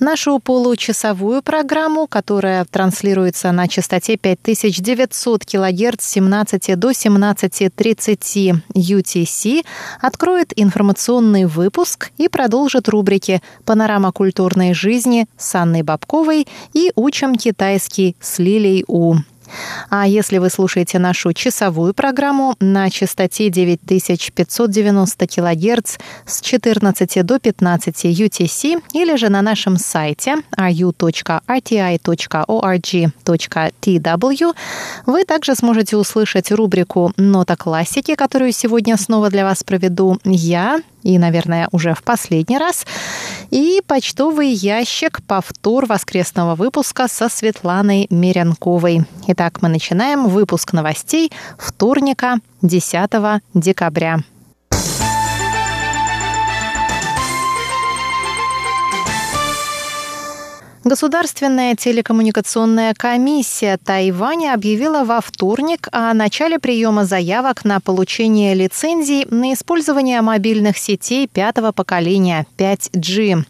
Нашу получасовую программу, которая транслируется на частоте 5900 кГц с 17 до 17.30 UTC, откроет информационный выпуск и продолжит рубрики «Панорама культурной жизни» с Анной Бабковой и «Учим китайский» с Лилей У. А если вы слушаете нашу часовую программу на частоте 9590 кГц с 14 до 15 UTC или же на нашем сайте ru.rti.org.tw, вы также сможете услышать рубрику «Нота классики», которую сегодня снова для вас проведу. Я, и, наверное, уже в последний раз. И почтовый ящик «Повтор воскресного выпуска» со Светланой Меренковой. Итак, мы начинаем выпуск новостей вторника, 10 декабря. Государственная телекоммуникационная комиссия Тайваня объявила во вторник о начале приема заявок на получение лицензий на использование мобильных сетей пятого поколения 5G.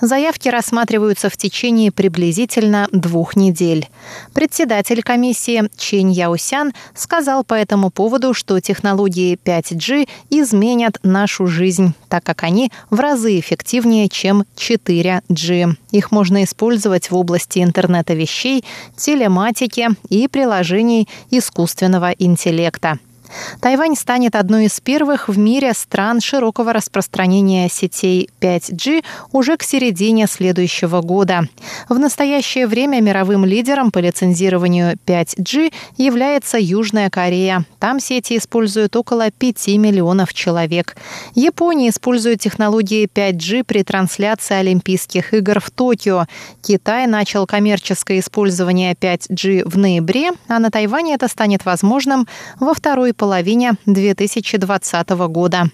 Заявки рассматриваются в течение приблизительно двух недель. Председатель комиссии Чен Яусян сказал по этому поводу, что технологии 5G изменят нашу жизнь, так как они в разы эффективнее, чем 4G. Их можно использовать использовать в области интернета вещей, телематики и приложений искусственного интеллекта. Тайвань станет одной из первых в мире стран широкого распространения сетей 5G уже к середине следующего года. В настоящее время мировым лидером по лицензированию 5G является Южная Корея. Там сети используют около 5 миллионов человек. Япония использует технологии 5G при трансляции Олимпийских игр в Токио. Китай начал коммерческое использование 5G в ноябре, а на Тайване это станет возможным во второй половине 2020 года.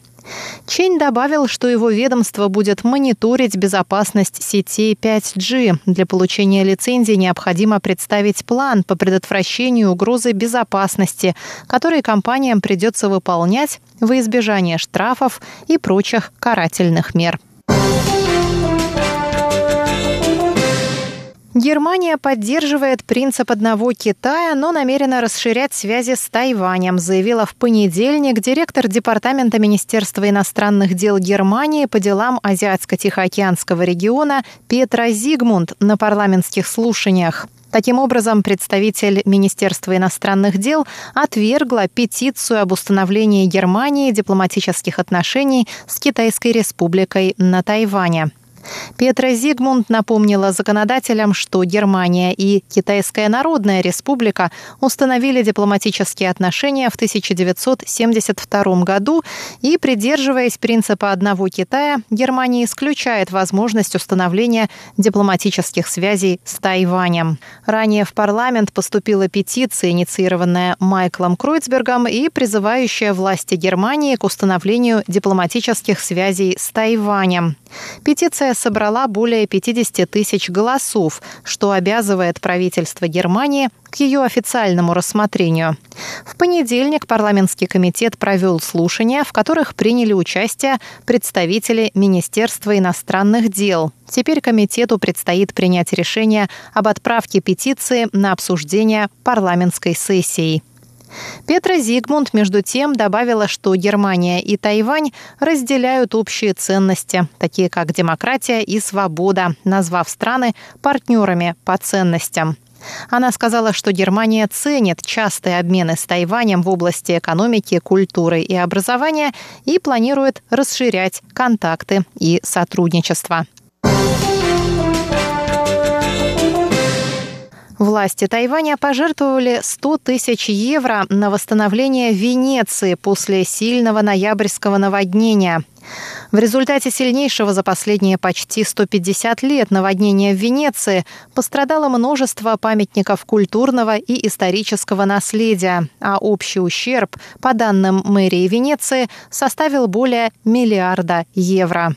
Чень добавил, что его ведомство будет мониторить безопасность сетей 5G. Для получения лицензии необходимо представить план по предотвращению угрозы безопасности, который компаниям придется выполнять во избежание штрафов и прочих карательных мер. Германия поддерживает принцип одного Китая, но намерена расширять связи с Тайванем, заявила в понедельник директор Департамента Министерства иностранных дел Германии по делам Азиатско-Тихоокеанского региона Петра Зигмунд на парламентских слушаниях. Таким образом, представитель Министерства иностранных дел отвергла петицию об установлении Германии дипломатических отношений с Китайской республикой на Тайване. Петра Зигмунд напомнила законодателям, что Германия и Китайская Народная Республика установили дипломатические отношения в 1972 году и, придерживаясь принципа одного Китая, Германия исключает возможность установления дипломатических связей с Тайванем. Ранее в парламент поступила петиция, инициированная Майклом Кройцбергом и призывающая власти Германии к установлению дипломатических связей с Тайванем. Петиция собрала более 50 тысяч голосов, что обязывает правительство Германии к ее официальному рассмотрению. В понедельник парламентский комитет провел слушания, в которых приняли участие представители Министерства иностранных дел. Теперь комитету предстоит принять решение об отправке петиции на обсуждение парламентской сессии. Петра Зигмунд, между тем, добавила, что Германия и Тайвань разделяют общие ценности, такие как демократия и свобода, назвав страны партнерами по ценностям. Она сказала, что Германия ценит частые обмены с Тайванем в области экономики, культуры и образования и планирует расширять контакты и сотрудничество. Власти Тайваня пожертвовали 100 тысяч евро на восстановление Венеции после сильного ноябрьского наводнения. В результате сильнейшего за последние почти 150 лет наводнения в Венеции пострадало множество памятников культурного и исторического наследия, а общий ущерб, по данным мэрии Венеции, составил более миллиарда евро.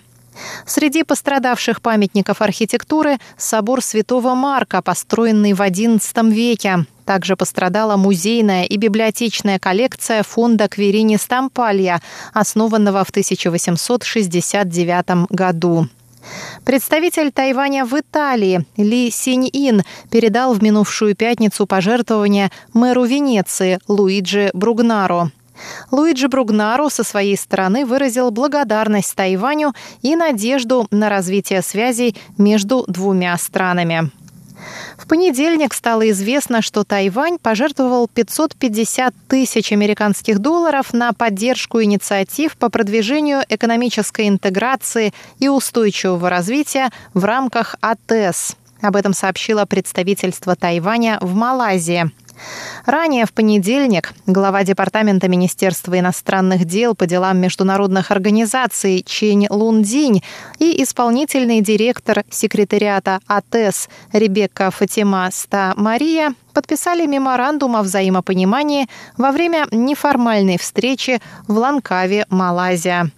Среди пострадавших памятников архитектуры – собор Святого Марка, построенный в XI веке. Также пострадала музейная и библиотечная коллекция фонда Кверини Стампалья, основанного в 1869 году. Представитель Тайваня в Италии Ли Синь-Ин передал в минувшую пятницу пожертвования мэру Венеции Луиджи Бругнаро. Луиджи Бругнару со своей стороны выразил благодарность Тайваню и надежду на развитие связей между двумя странами. В понедельник стало известно, что Тайвань пожертвовал 550 тысяч американских долларов на поддержку инициатив по продвижению экономической интеграции и устойчивого развития в рамках АТЭС. Об этом сообщило представительство Тайваня в Малайзии. Ранее в понедельник глава Департамента Министерства иностранных дел по делам международных организаций Чень Лундинь и исполнительный директор секретариата АТЭС Ребекка Фатима Ста Мария подписали меморандум о взаимопонимании во время неформальной встречи в Ланкаве, Малайзия.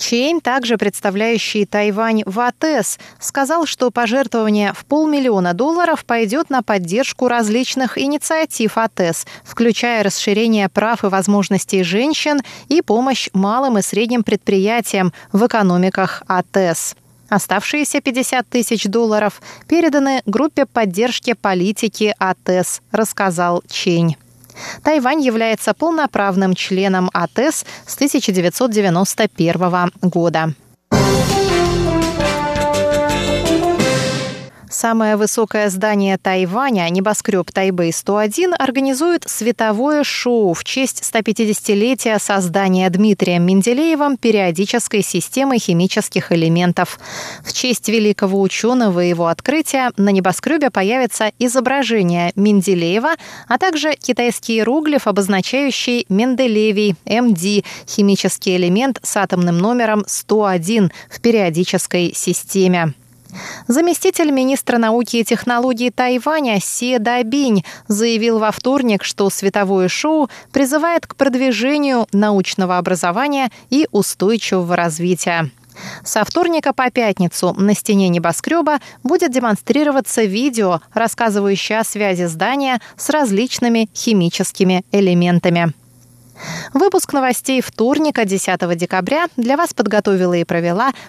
Чень, также представляющий Тайвань в АТЭС, сказал, что пожертвование в полмиллиона долларов пойдет на поддержку различных инициатив АТЭС, включая расширение прав и возможностей женщин и помощь малым и средним предприятиям в экономиках АТЭС. Оставшиеся 50 тысяч долларов переданы группе поддержки политики АТЭС, рассказал Чень. Тайвань является полноправным членом АТЭС с 1991 года. Самое высокое здание Тайваня, небоскреб Тайбэй-101, организует световое шоу в честь 150-летия создания Дмитрием Менделеевым периодической системы химических элементов. В честь великого ученого и его открытия на небоскребе появится изображение Менделеева, а также китайский иероглиф, обозначающий Менделевий, МД, химический элемент с атомным номером 101 в периодической системе. Заместитель министра науки и технологий Тайваня Се Дабинь заявил во вторник, что световое шоу призывает к продвижению научного образования и устойчивого развития. Со вторника по пятницу на стене небоскреба будет демонстрироваться видео, рассказывающее о связи здания с различными химическими элементами. Выпуск новостей вторника, 10 декабря, для вас подготовила и провела